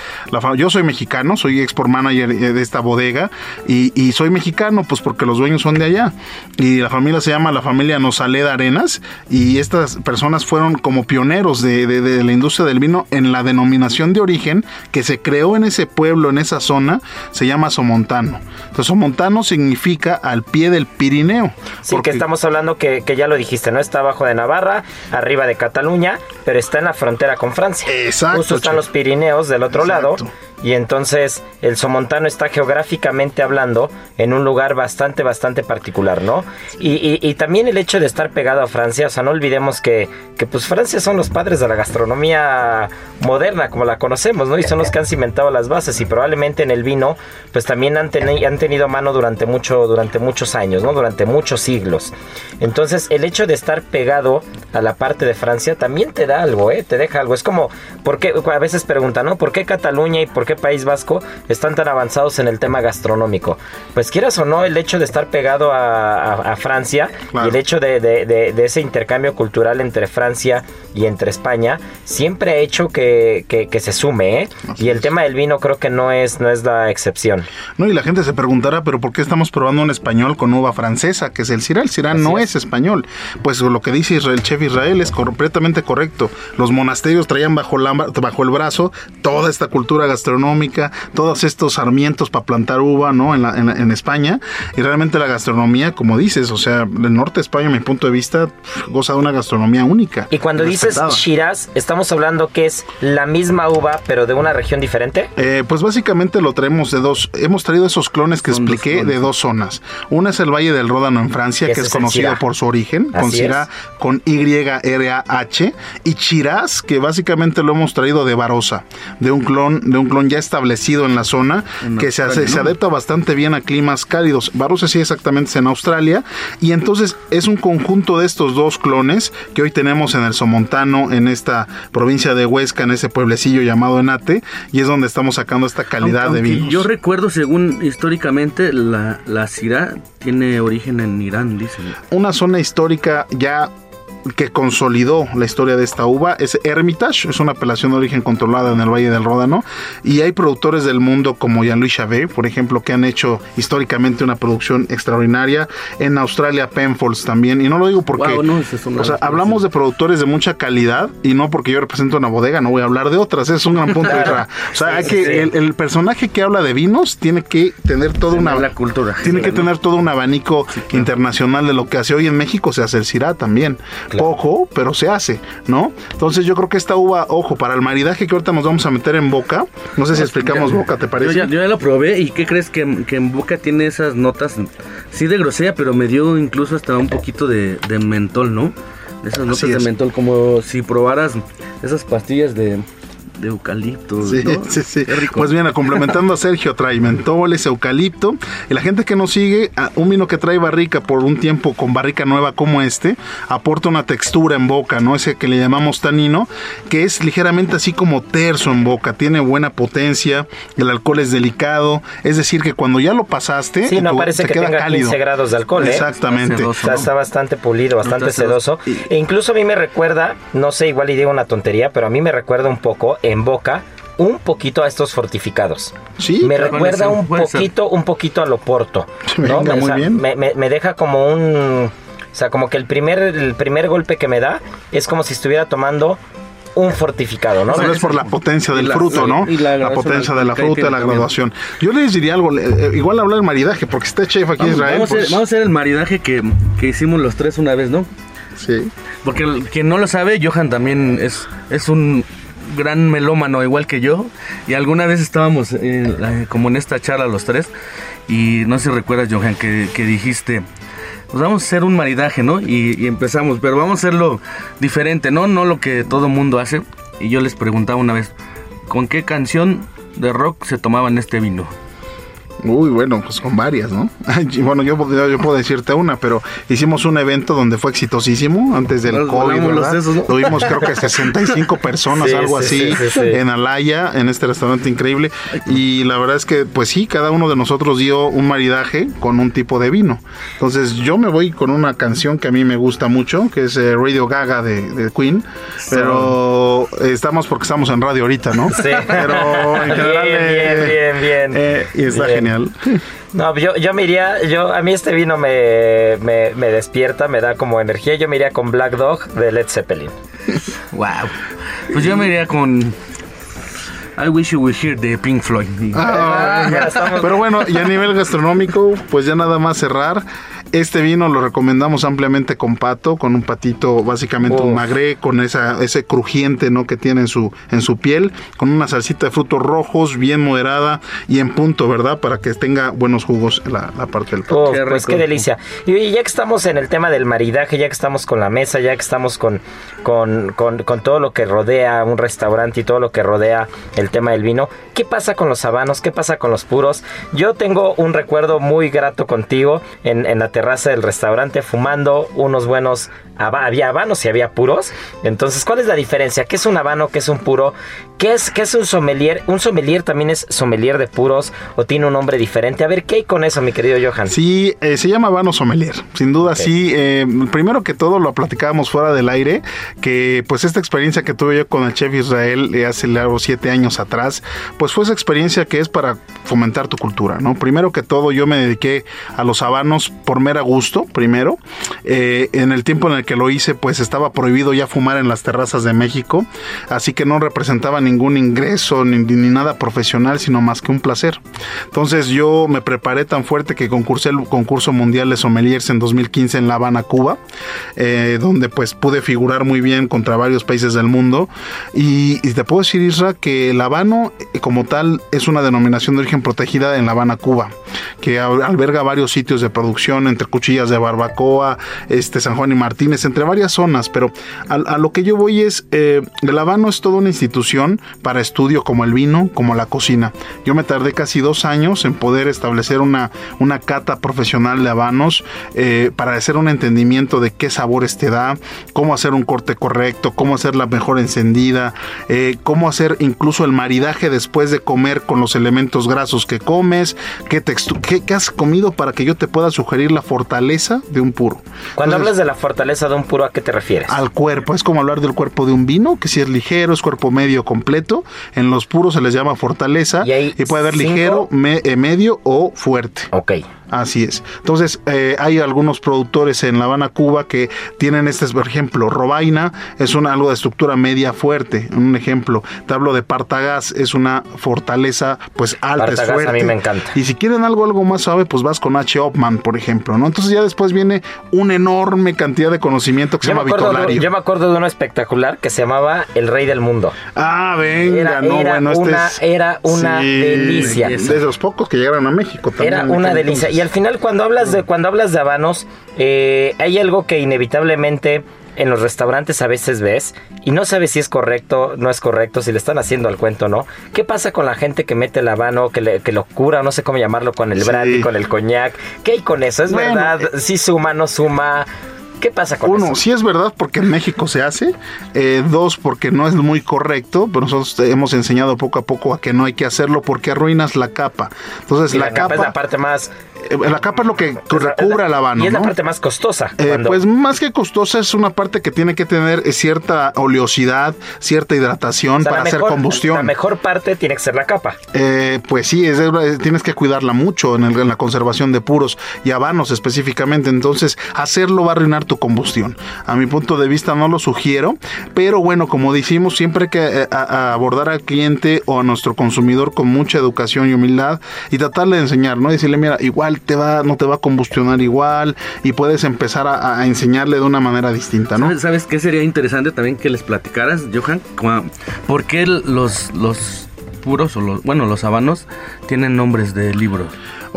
yo soy mexicano, soy export manager eh, de esta bodega y, soy mexicano pues porque los dueños son de allá. Y la familia se llama la familia Nosaleda Arenas y estas personas fueron como pioneros de, de la industria del vino en la denominación de origen que se creó en ese pueblo, en esa zona, se llama Somontano. Entonces, Somontano significa al pie del Pirineo. Sí, porque... que estamos hablando que, ya lo dijiste, ¿no? Está abajo de Navarra, arriba de Cataluña, pero está en la frontera con Francia. Exacto. Justo están los Pirineos del otro lado y entonces el Somontano está geográficamente hablando en un lugar bastante, bastante particular, ¿no? Y, y, también el hecho de estar pegado a Francia, o sea, no olvidemos que, que pues Francia son los padres de la gastronomía moderna, como la conocemos, ¿no? Y son los que han cimentado las bases y probablemente en el vino, pues también han, han tenido mano durante, mucho, durante muchos años, ¿no? Durante muchos siglos. Entonces, el hecho de estar pegado a la parte de Francia también te da algo, ¿eh? Te deja algo. Es como, ¿por qué? A veces preguntan, ¿no? ¿Por qué Cataluña y por qué País Vasco están tan avanzados en el tema gastronómico? Pues quieras o no, el hecho de estar pegado a, Francia y el hecho de, ese intercambio cultural entre Francia y entre España siempre ha hecho que, se sume, ¿eh? y el tema del vino creo que no es, no es la excepción. No, y la gente se preguntará, ¿pero por qué estamos probando un español con uva francesa, que es el Syrah? El Syrah no es. español. Pues lo que dice Israel, chef Israel es completamente correcto. Los monasterios traían bajo, la, bajo el brazo toda esta cultura gastronómica, todos estos sarmientos para plantar uva, ¿no? En, en, España. Y realmente la gastronomía, como dices, o sea, el norte de España, a mi punto de vista, goza de una gastronomía única. Y cuando dices Shiraz, estamos hablando que es la misma uva, pero de una región diferente. Eh, pues básicamente lo traemos de dos. Hemos traído esos clones que expliqué de dos zonas. Una es el Valle del Ródano en Francia, que es, conocido por su origen, con Syrah con Y-R-A-H, y Shiraz, que básicamente lo hemos traído de Barossa, de un clon, de un clon ya establecido en la zona, que se, hace, se adapta bastante bien a climas cálidos. Barossa sí exactamente es en Australia, y entonces es un conjunto de estos dos clones que hoy tenemos en el Somontano, en esta provincia de Huesca, en ese pueblecillo llamado Enate, y es donde estamos sacando esta calidad de vinos. Yo recuerdo, según históricamente, la, la tiene origen en Irán, dicen. Una zona histórica ya que consolidó la historia de esta uva es Hermitage, es una apelación de origen controlada en el Valle del Ródano y hay productores del mundo como Jean-Louis Chavet, por ejemplo, que han hecho históricamente una producción extraordinaria. En Australia Penfolds también, y no lo digo porque o sea, hablamos de productores de mucha calidad y no porque yo represento una bodega, no voy a hablar de otras, es un gran punto de O sea, hay que el, personaje que habla de vinos tiene que tener toda una la cultura. Tiene que tener todo un abanico internacional de lo que hace hoy en México, se hace el también poco, pero se hace, ¿no? Entonces yo creo que esta uva, ojo, para el maridaje que ahorita nos vamos a meter en boca, no sé si explicamos boca, ¿te parece? Yo ya, lo probé y ¿qué crees que, en boca tiene esas notas, sí de grosella, pero me dio incluso hasta un poquito de, mentol, ¿no? Esas notas de mentol, como si probaras esas pastillas de, de eucalipto. Sí, sí, sí. Pues bien, complementando a Sergio, trae mentoles, eucalipto. Y la gente que nos sigue, un vino que trae barrica por un tiempo con barrica nueva como este, aporta una textura en boca, ¿no? Ese que le llamamos tanino, que es ligeramente así como terso en boca. Tiene buena potencia, el alcohol es delicado. Es decir, que cuando ya lo pasaste, sí, no parece que queda tenga cálido. 15 grados de alcohol. ¿eh? Exactamente. Está, bastante pulido, bastante sedoso. E incluso a mí me recuerda, no sé, igual y digo una tontería, pero a mí me recuerda un poco en boca un poquito a estos fortificados. Sí, me recuerda un poquito, un poquito a Loporto. ¿no? me, muy bien. Me, deja como un, o sea, como que el primer, el primer golpe que me da es como si estuviera tomando un fortificado, ¿no? es por la potencia del fruto, ¿no? la, potencia de la fruta, la graduación. Yo les diría algo, eh, igual hablar del maridaje, porque está chef aquí en Israel. Vamos, a hacer, el maridaje que, que, hicimos los tres una vez, ¿no? Sí. Porque quien no lo sabe, Johan también es, es un gran melómano igual que yo y alguna vez estábamos como en esta charla los tres y no sé si recuerdas Johan que, dijiste pues vamos a hacer un maridaje, ¿no? Y, empezamos, pero vamos a hacerlo diferente, ¿no? No lo que todo mundo hace. Y yo les preguntaba una vez, ¿con qué canción de rock se tomaban este vino? Uy, bueno, pues con varias, ¿no? bueno, yo, yo, puedo decirte una, pero hicimos un evento donde fue exitosísimo antes del COVID, ¿verdad? Tuvimos creo que 65 personas, algo así, en Alaya, en este restaurante increíble. Y la verdad es que, pues sí, cada uno de nosotros dio un maridaje con un tipo de vino. Entonces yo me voy con una canción que a mí me gusta mucho, que es eh, Radio Gaga de, Queen, pero estamos porque estamos en radio ahorita, ¿no? Sí. Pero en general... Bien, bien, bien, bien. Eh, y está genial. No, yo, yo me iría, yo, a mí este vino me, me, despierta, me da como energía. Yo me iría con Black Dog de Led Zeppelin. wow. Pues yo me iría con I Wish You Were Here de Pink Floyd. Ah, estamos- Pero bueno, y a nivel gastronómico, pues ya nada más cerrar. Este vino lo recomendamos ampliamente con pato, con un patito, básicamente un Uf. magré, con esa, ese crujiente ¿no? que tiene en su, en su piel, con una salsita de frutos rojos, bien moderada y en punto, ¿verdad? Para que tenga buenos jugos la, la parte del pato. Oh, Qué pues qué delicia. Y ya que estamos en el tema del maridaje, ya que estamos con la mesa, ya que estamos con, con, con- con todo lo que rodea un restaurante y todo lo que rodea el tema del vino, ¿qué pasa con los habanos? ¿Qué pasa con los puros? Yo tengo un recuerdo muy grato contigo en la terraza del restaurante fumando unos buenos... Había habanos y había puros. Entonces, ¿cuál es la diferencia? ¿Qué es un habano? ¿Qué es un puro? ¿Qué es, qué es un sommelier? ¿Un sommelier también es sommelier de puros o tiene un nombre diferente? A ver, ¿qué hay con eso, mi querido Johan? Sí, eh, se llama Vano Sommelier. Sin duda, sí. eh, primero que todo, lo platicábamos fuera del aire, que pues esta experiencia que tuve yo con el chef Israel eh, hace largo siete años atrás, pues fue esa experiencia que es para fomentar tu cultura, ¿no? Primero que todo, yo me dediqué a los habanos por mera gusto, primero. Eh, en el tiempo en el que lo hice, pues estaba prohibido ya fumar en las terrazas de México, así que no representaba ningún ingreso ni, ni nada profesional, sino más que un placer. Entonces yo me preparé tan fuerte que concursé el concurso mundial de sommeliers en 2015 en La Habana, Cuba, eh, donde pues pude figurar muy bien contra varios países del mundo. Y, y te puedo decir, Isra, que el habano eh, como tal es una denominación de origen protegida en La Habana, Cuba, que al- alberga varios sitios de producción entre cuchillas de barbacoa, este San Juan y Martínez, entre varias zonas. Pero a, a lo que yo voy es, eh, el habano es toda una institución para estudio como el vino, como la cocina. Yo me tardé casi dos años en poder establecer una, una cata profesional de habanos eh, para hacer un entendimiento de qué sabores te da, cómo hacer un corte correcto, cómo hacer la mejor encendida, eh, cómo hacer incluso el maridaje después de comer con los elementos grasos que comes, qué, qué, qué has comido para que yo te pueda sugerir la fortaleza de un puro. Cuando Entonces, hablas de la fortaleza de un puro, ¿a qué te refieres? al cuerpo. Es como hablar del cuerpo de un vino, que si es ligero, es cuerpo medio completo. En los puros se les llama fortaleza Y hay puede haber cinco- ligero, me- eh, medio o fuerte. Ok. Así es. Entonces, eh, hay algunos productores en La Habana, Cuba, que tienen este, por ejemplo, Robaina es un, algo de estructura media fuerte. Un ejemplo, te hablo de Partagás, es una fortaleza pues alta, es Partagás a fuerte. mí me encanta. Y si quieren algo, algo más suave, pues vas con H. Opman, por ejemplo, ¿no? Entonces ya después viene una enorme cantidad de conocimiento que se Yo llama de, Vitolario. yo me acuerdo de uno espectacular que se llamaba El Rey del Mundo. Ah, venga, Era- no, era bueno, este una- es... era una delicia. De los pocos que llegaron a México también. Era una delicia. Entonces. Y al final, cuando hablas de, cuando hablas de habanos, eh, hay algo que inevitablemente en los restaurantes a veces ves y no sabes si es correcto, no es correcto, si le están haciendo al cuento o no. ¿Qué pasa con la gente que mete el habano, que, le- que lo cura, no sé cómo llamarlo, con el Sí. brandy, con el coñac? ¿Qué hay con eso? ¿Es Bueno, verdad? ¿Sí suma, no suma? ¿Qué pasa con Uno, eso? sí es verdad porque en México se hace. Eh, dos, porque no es muy correcto. Pero nosotros te hemos enseñado poco a poco a que no hay que hacerlo porque arruinas la capa. Ences Y la, capa, es la parte más... eh, la capa es lo que la- recubre al habano. Y es la parte más costosa. Eh, Pues más que costosa es una parte que tiene que tener eh, cierta oleosidad, cierta hidratación o sea, para la hacer combustión. La mejor parte tiene que ser la capa. Eh, pues sí, es, es- tienes que cuidarla mucho en, el- en la conservación de puros y habanos específicamente. Entonces, hacerlo va a arruinar tu combustión. A mi punto de vista no lo sugiero, pero bueno, como decimos, siempre hay que eh, a- a abordar al cliente o a nuestro consumidor con mucha educación y humildad y tratarle de enseñar, ¿no? Decirle, mira, igual no te va a combustionar igual y puedes empezar a, enseñarle de una manera distinta, ¿no? ¿Sabes, ¿Sabes qué sería interesante también que les platicaras, Johan? ¿Por qué los, los puros o los, bueno, los habanos tienen nombres de libros?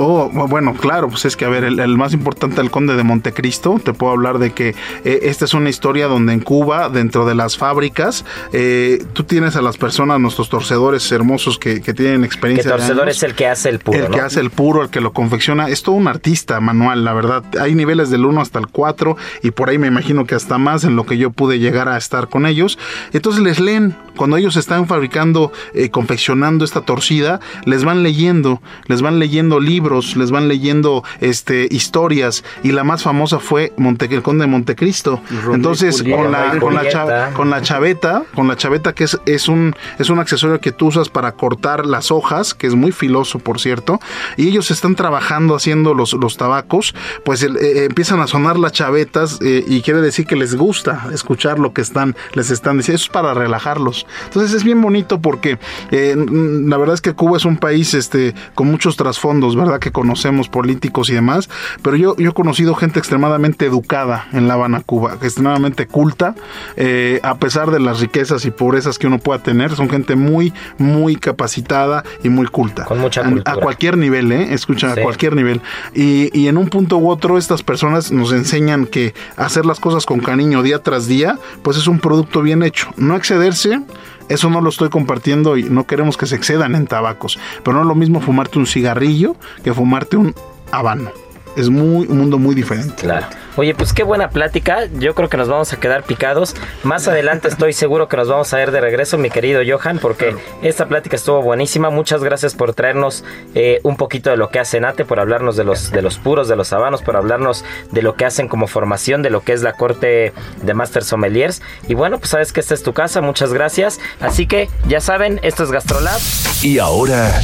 Oh, bueno, claro, pues es que, a ver, el, el más importante, el conde de Montecristo, te puedo hablar de que eh, esta es una historia donde en Cuba, dentro de las fábricas, eh, tú tienes a las personas, nuestros torcedores hermosos que, que tienen experiencia. de torcedor años. es el que hace el puro, El que hace el puro, el que lo confecciona, es todo un artista manual, la verdad. Hay niveles del 1 hasta el 4 y por ahí me imagino que hasta más en lo que yo pude llegar a estar con ellos. Entonces les leen, cuando ellos están fabricando, eh, confeccionando esta torcida, les van leyendo, les van leyendo libros, les van leyendo este, historias y la más famosa fue Monte, el conde de Montecristo. Romeo Entonces Julieta. con la, con la, cha- con la chaveta, con la chaveta que es, es un es un accesorio que tú usas para cortar las hojas, que es muy filoso por cierto, y ellos están trabajando haciendo los, los tabacos, pues el- eh, empiezan a sonar las chavetas eh, y quiere decir que les gusta escuchar lo que están les están diciendo, eso es para relajarlos. Entonces es bien bonito porque eh, la verdad es que Cuba es un país este, con muchos trasfondos, ¿verdad? Que conocemos políticos y demás, pero yo, yo he conocido gente extremadamente educada en La Habana, Cuba, extremadamente culta, eh, a pesar de las riquezas y pobrezas que uno pueda tener, son gente muy, muy capacitada y muy culta. Con mucha cultura. A cualquier nivel, ¿eh? Escucha, Sí. a cualquier nivel. Y, y en un punto u otro, estas personas nos enseñan que hacer las cosas con cariño día tras día, pues es un producto bien hecho. No excederse. Eso no lo estoy compartiendo y no queremos que se excedan en tabacos. Pero no es lo mismo fumarte un cigarrillo que fumarte un habano. Es muy, un mundo muy diferente. Claro. Oye, pues qué buena plática. Yo creo que nos vamos a quedar picados. Más adelante estoy seguro que nos vamos a ver de regreso, mi querido Johan, porque esta plática estuvo buenísima. Muchas gracias por traernos eh, un poquito de lo que hace Nate, por hablarnos de los, de los puros, de los habanos, por hablarnos de lo que hacen como formación, de lo que es la corte de Master Sommeliers. Y bueno, pues sabes que esta es tu casa. Muchas gracias. Así que ya saben, esto es Gastrolab. Y ahora,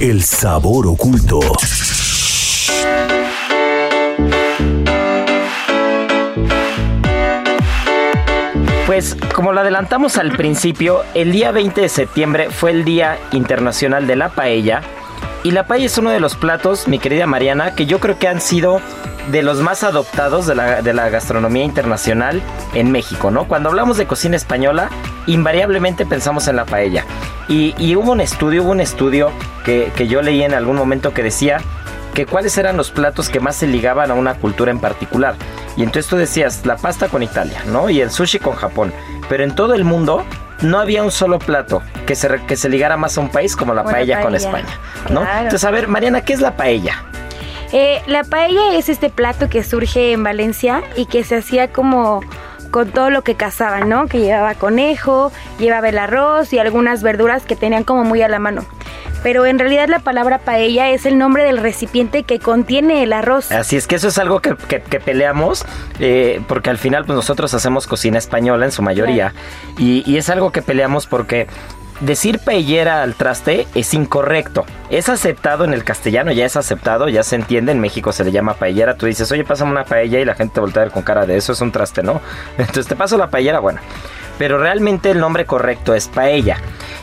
el sabor oculto. Pues como lo adelantamos al principio, el día 20 de septiembre fue el Día Internacional de la Paella. Y la paella es uno de los platos, mi querida Mariana, que yo creo que han sido de los más adoptados de la, gastronomía internacional en México, ¿no? Cuando hablamos de cocina española, invariablemente pensamos en la paella. Y, hubo un estudio, hubo un estudio que yo leí en algún momento que decía que cuáles eran los platos que más se ligaban a una cultura en particular. Y entonces tú decías la pasta con Italia, ¿no? Y el sushi con Japón. Pero en todo el mundo no había un solo plato que se, que se ligara más a un país como la paella, con. España, ¿no? Claro. Entonces, a ver, Mariana, ¿qué es la paella? Eh, la paella es este plato que surge en Valencia y que se hacía como con todo lo que cazaban, ¿no? Que llevaba conejo, llevaba el arroz y algunas verduras que tenían como muy a la mano. Pero en realidad la palabra paella es el nombre del recipiente que contiene el arroz. Así es que eso es algo que, que- que peleamos, eh, porque al final pues nosotros hacemos cocina española en su mayoría, y, y es algo que peleamos porque decir paellera al traste es incorrecto. Es aceptado en el castellano, ya es aceptado, ya se entiende, en México se le llama paellera, tú dices, oye, pásame una paella y la gente te voltea a ver con cara de eso, es un traste, ¿no? Entonces te paso la paellera, bueno. Pero realmente el nombre correcto es paella.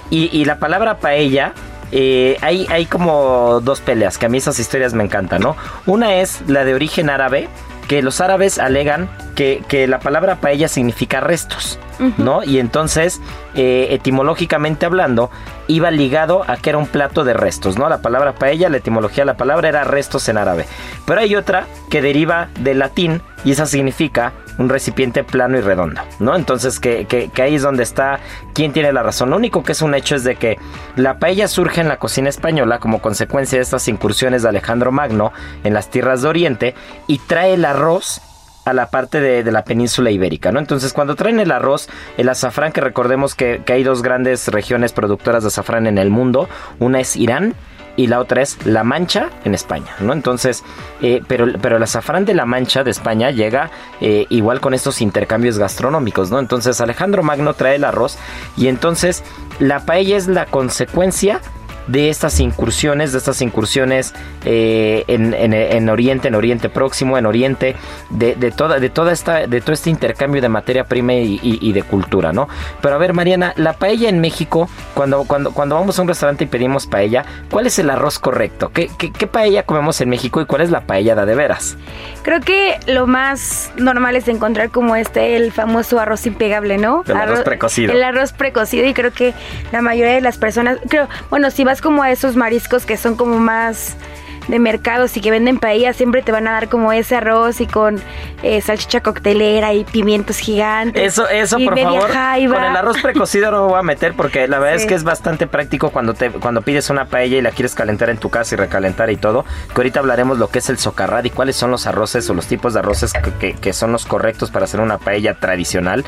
Y, y la palabra paella eh, hay, hay como dos peleas, que a mí esas historias me encantan, ¿no? Una es la de origen árabe, que los árabes alegan que, que la palabra paella significa restos, ¿no? Y entonces, eh, etimológicamente hablando, iba ligado a que era un plato de restos, ¿no? La palabra paella, la etimología de la palabra era restos en árabe. Pero hay otra que deriva del latín y esa significa un recipiente plano y redondo, ¿no? Entonces que, que- que ahí es donde está quién tiene la razón. Lo único que es un hecho es de que la paella surge en la cocina española como consecuencia de estas incursiones de Alejandro Magno en las tierras de Oriente y trae el arroz a la parte de, de la península ibérica, ¿no? Entonces, cuando traen el arroz, el azafrán, que recordemos que, que hay dos grandes regiones productoras de azafrán en el mundo, una es Irán y la otra es La Mancha en España, ¿no? Entonces, eh, pero, pero el azafrán de La Mancha de España llega eh, igual con estos intercambios gastronómicos, ¿no? Entonces, Alejandro Magno trae el arroz y entonces la paella es la consecuencia de estas incursiones, de estas incursiones eh, en, en- en Oriente, en Oriente Próximo, en Oriente, de, de toda, de toda esta, de todo este intercambio de materia prima y, y- y de cultura, ¿no? Pero a ver, Mariana, la paella en México, cuando, cuando, cuando vamos a un restaurante y pedimos paella, ¿cuál es el arroz correcto? ¿Qué, qué, qué paella comemos en México y cuál es la paella de, de veras? Creo que lo más normal es encontrar como este, el famoso arroz impegable, ¿no? El arroz precocido. El arroz precocido y creo que la mayoría de las personas, creo, bueno, si vas como a esos mariscos que son como más de mercados y que venden paella, siempre te van a dar como ese arroz y con eh, salchicha coctelera y pimientos gigantes. Eso, eso, y por favor. jaiba. Con el arroz precocido no me voy a meter porque la verdad es Sí. que es bastante práctico cuando te cuando pides una paella y la quieres calentar en tu casa y recalentar y todo. Que ahorita hablaremos lo que es el socarrad y cuáles son los arroces o los tipos de arroces que, que- que son los correctos para hacer una paella tradicional.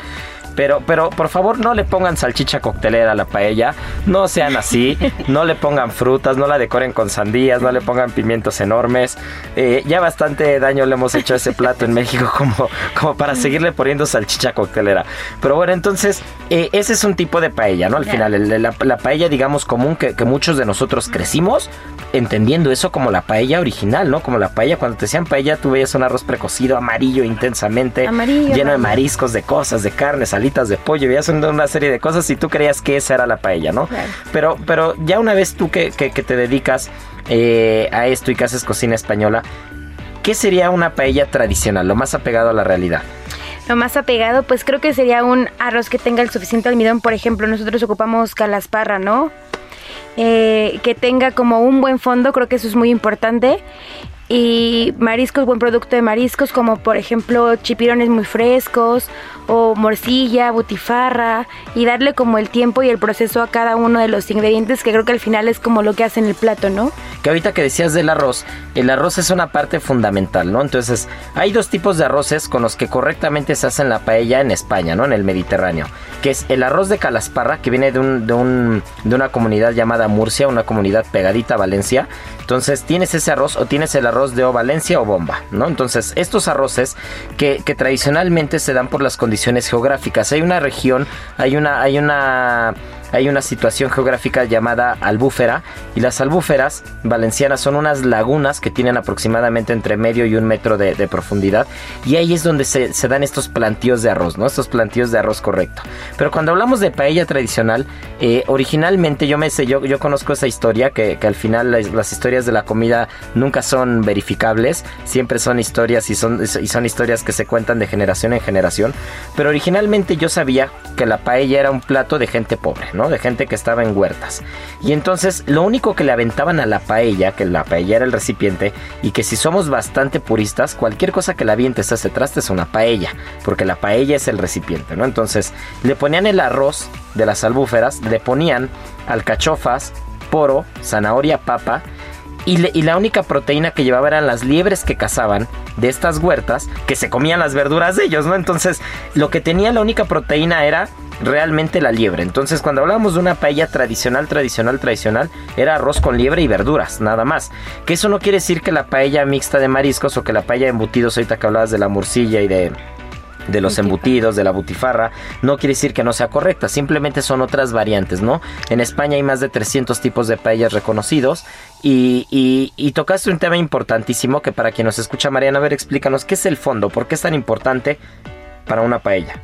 Pero, pero por favor no le pongan salchicha coctelera a la paella, no sean así, no le pongan frutas, no la decoren con sandías, no le pongan pimientos enormes. Eh, ya bastante daño le hemos hecho a ese plato en México como, como para seguirle poniendo salchicha coctelera. Pero bueno, entonces, eh, ese es un tipo de paella, ¿no? Al final, la, paella, digamos, común que, que muchos de nosotros crecimos entendiendo eso como la paella original, ¿no? Como la paella, cuando te decían paella, tú veías un arroz precocido, amarillo intensamente, lleno de mariscos, de cosas, de carne, salitas de pollo, veías una serie de cosas y tú creías que esa era la paella, ¿no? Pero, pero ya una vez tú que, que, te dedicas eh, a esto y que haces cocina española, ¿qué sería una paella tradicional, lo más apegado a la realidad? Lo más apegado, pues creo que sería un arroz que tenga el suficiente almidón. Por ejemplo, nosotros ocupamos calasparra, ¿no? Eh, que tenga como un buen fondo, creo que eso es muy importante. Y mariscos, buen producto de mariscos, como por ejemplo chipirones muy frescos o morcilla, butifarra, y darle como el tiempo y el proceso a cada uno de los ingredientes, que creo que al final es como lo que hace en el plato, ¿no? Que ahorita que decías del arroz, el arroz es una parte fundamental, ¿no? Entonces, hay dos tipos de arroces con los que correctamente se hacen la paella en España, ¿no? En el Mediterráneo, que es el arroz de calasparra, que viene de, un, de, un, de una comunidad llamada Murcia, una comunidad pegadita a Valencia. Entonces, tienes ese arroz o tienes el arroz de o Valencia o bomba, ¿no? Entonces, estos arroces que, que tradicionalmente se dan por las condiciones geográficas. Hay una región, hay una, hay una hay una situación geográfica llamada albúfera y las albúferas valencianas son unas lagunas que tienen aproximadamente entre medio y un metro de, profundidad y ahí es donde se, dan estos plantíos de arroz, ¿no? Estos plantíos de arroz correcto. Pero cuando hablamos de paella tradicional, eh, originalmente yo me sé, yo, yo conozco esa historia que, al final las, historias de la comida nunca son verificables, siempre son historias y son, y son historias que se cuentan de generación en generación, pero originalmente yo sabía que la paella era un plato de gente pobre, de gente que estaba en huertas. Y entonces lo único que le aventaban a la paella, que la paella era el recipiente, y que si somos bastante puristas, cualquier cosa que la avientes a ese traste es una paella, porque la paella es el recipiente, ¿no? Entonces le ponían el arroz de las albúferas, le ponían alcachofas, poro, zanahoria, papa, y, la única proteína que llevaba eran las liebres que cazaban de estas huertas que se comían las verduras de ellos, ¿no? Entonces, lo que tenía la única proteína era realmente la liebre. Entonces, cuando hablábamos de una paella tradicional, tradicional, tradicional, era arroz con liebre y verduras, nada más. Que eso no quiere decir que la paella mixta de mariscos o que la paella de embutidos, ahorita que hablabas de la morcilla y de de los embutidos, de la butifarra, no quiere decir que no sea correcta, simplemente son otras variantes, ¿no? En España hay más de 300 tipos de paellas reconocidos y, y, tocaste un tema importantísimo que para quien nos escucha, Mariana, a ver, explícanos, ¿qué es el fondo? ¿Por qué es tan importante para una paella?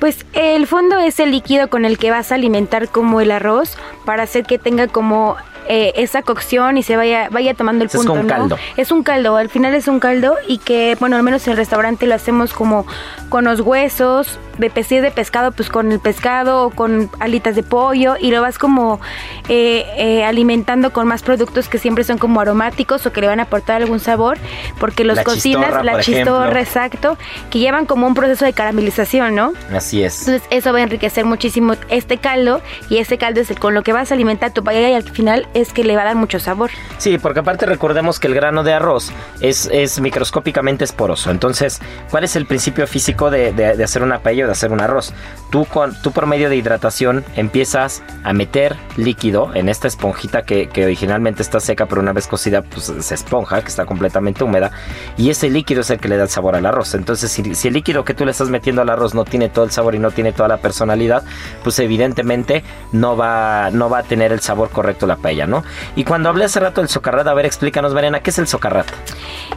Pues el fondo es el líquido con el que vas a alimentar como el arroz para hacer que tenga como eh, esa cocción y se vaya, vaya tomando el punto. Es un caldo. Es un caldo, al final es un caldo y que, bueno, al menos en el restaurante lo hacemos como con los huesos, de de pescado, pues con el pescado o con alitas de pollo y lo vas como eh, eh, alimentando con más productos que siempre son como aromáticos o que le van a aportar algún sabor, porque los cocinas, la chistorra, exacto, que llevan como un proceso de caramelización, ¿no? Así es. Entonces eso va a enriquecer muchísimo este caldo y este caldo es el con lo que vas a alimentar tu paella y al final es que le va a dar mucho sabor. Sí, porque aparte recordemos que el grano de arroz es, es microscópicamente esporoso. Entonces, ¿cuál es el principio físico de, de, hacer una paella hacer un arroz? Tú, con, tú por medio de hidratación empiezas a meter líquido en esta esponjita que, que originalmente está seca, pero una vez cocida pues se esponja, que está completamente húmeda, y ese líquido es el que le da el sabor al arroz. Entonces, si, el líquido que tú le estás metiendo al arroz no tiene todo el sabor y no tiene toda la personalidad, pues evidentemente no va, no va a tener el sabor correcto la paella. Y cuando hablé hace rato del socarrat, a ver, explícanos, Mariana, ¿qué es el socarrat?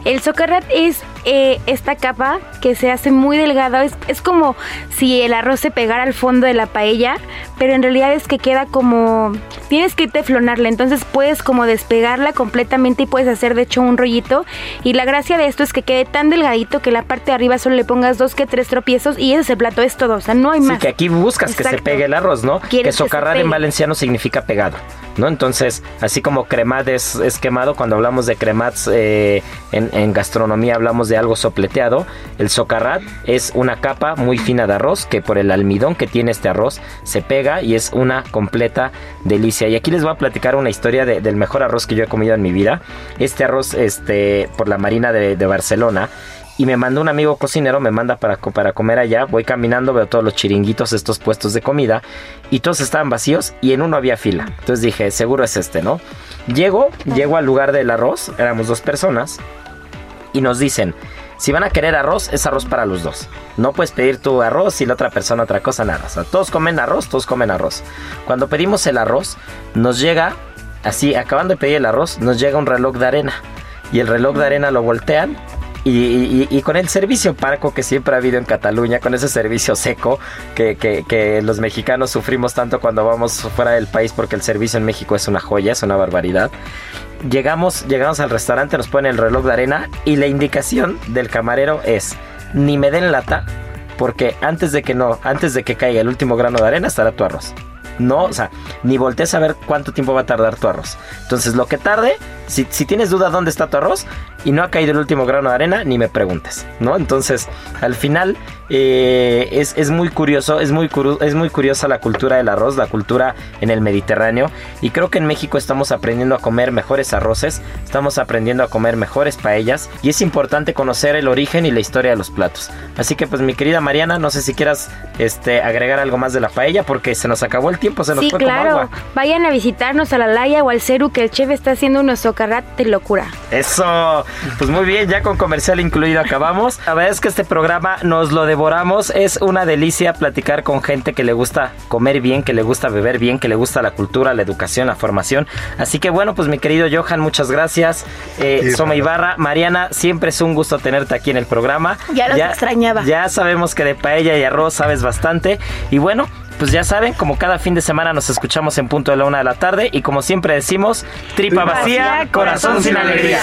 El socarrat es eh, esta capa que se hace muy delgada, es, es como si el arroz se pegara al fondo de la paella, pero en realidad es que queda como, tienes que teflonarla, entonces puedes como despegarla completamente y puedes hacer de hecho un rollito. Y la gracia de esto es que quede tan delgadito que la parte de arriba solo le pongas dos que tres tropiezos y ese es el plato, es todo, o sea, no hay más. Sí, que aquí buscas que se pegue el arroz, ¿no? Que socarrat en valenciano significa pegado, ¿no? Entonces, así como cremat es, quemado, cuando hablamos de cremats eh, en, gastronomía hablamos de algo sopleteado, el socarrat es una capa muy fina de arroz que por el almidón que tiene este arroz se pega y es una completa delicia. Y aquí les voy a platicar una historia del mejor arroz que yo he comido en mi vida. Este arroz, este, por la Marina de, Barcelona, y me mandó un amigo cocinero, me manda para, para comer allá, voy caminando, veo todos los chiringuitos, estos puestos de comida, y todos estaban vacíos y en uno había fila. Entonces dije, seguro es este, ¿no? Llego, llego al lugar del arroz, éramos dos personas, y nos dicen, si van a querer arroz, es arroz para los dos. No puedes pedir tu arroz y la otra persona otra cosa, nada. O sea, todos comen arroz, todos comen arroz. Cuando pedimos el arroz, nos llega, así, acabando de pedir el arroz, nos llega un reloj de arena. Y el reloj de arena lo voltean y, con el servicio parco que siempre ha habido en Cataluña, con ese servicio seco que, que, los mexicanos sufrimos tanto cuando vamos fuera del país porque el servicio en México es una joya, es una barbaridad. Llegamos, llegamos al restaurante, nos ponen el reloj de arena y la indicación del camarero es ni me den lata porque antes de que no, antes de que caiga el último grano de arena estará tu arroz. No, o sea, ni voltees a ver cuánto tiempo va a tardar tu arroz. Entonces, lo que tarde, si, si tienes duda dónde está tu arroz, y no ha caído el último grano de arena, ni me preguntes, ¿no? Entonces, al final eh, es, muy curioso, es muy, es muy curiosa la cultura del arroz, la cultura en el Mediterráneo, y creo que en México estamos aprendiendo a comer mejores arroces, estamos aprendiendo a comer mejores paellas, y es importante conocer el origen y la historia de los platos. Así que, pues, mi querida Mariana, no sé si quieras este, agregar algo más de la paella, porque se nos acabó el tiempo, se nos fue claro. como agua. Vayan a visitarnos a la Laya o al Ceru, que el chef está haciendo unos socarrat de locura. Eso. Pues muy bien, ya con comercial incluido acabamos. La verdad es que este programa nos lo devoramos. Es una delicia platicar con gente que le gusta comer bien, que le gusta beber bien, que le gusta la cultura, la educación, la formación. Así que bueno, pues mi querido Johan, muchas gracias. Eh, Soma Ibarra, Mariana, siempre es un gusto tenerte aquí en el programa. Ya los extrañaba. Ya sabemos que de paella y arroz sabes bastante. Y bueno, pues ya saben, como cada fin de semana nos escuchamos en punto de la una de la tarde y como siempre decimos, tripa vacía, corazón sin alegría.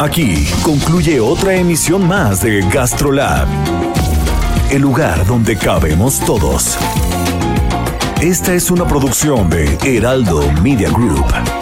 Aquí concluye otra emisión más de GastroLab, el lugar donde cabemos todos. Esta es una producción de Heraldo Media Group.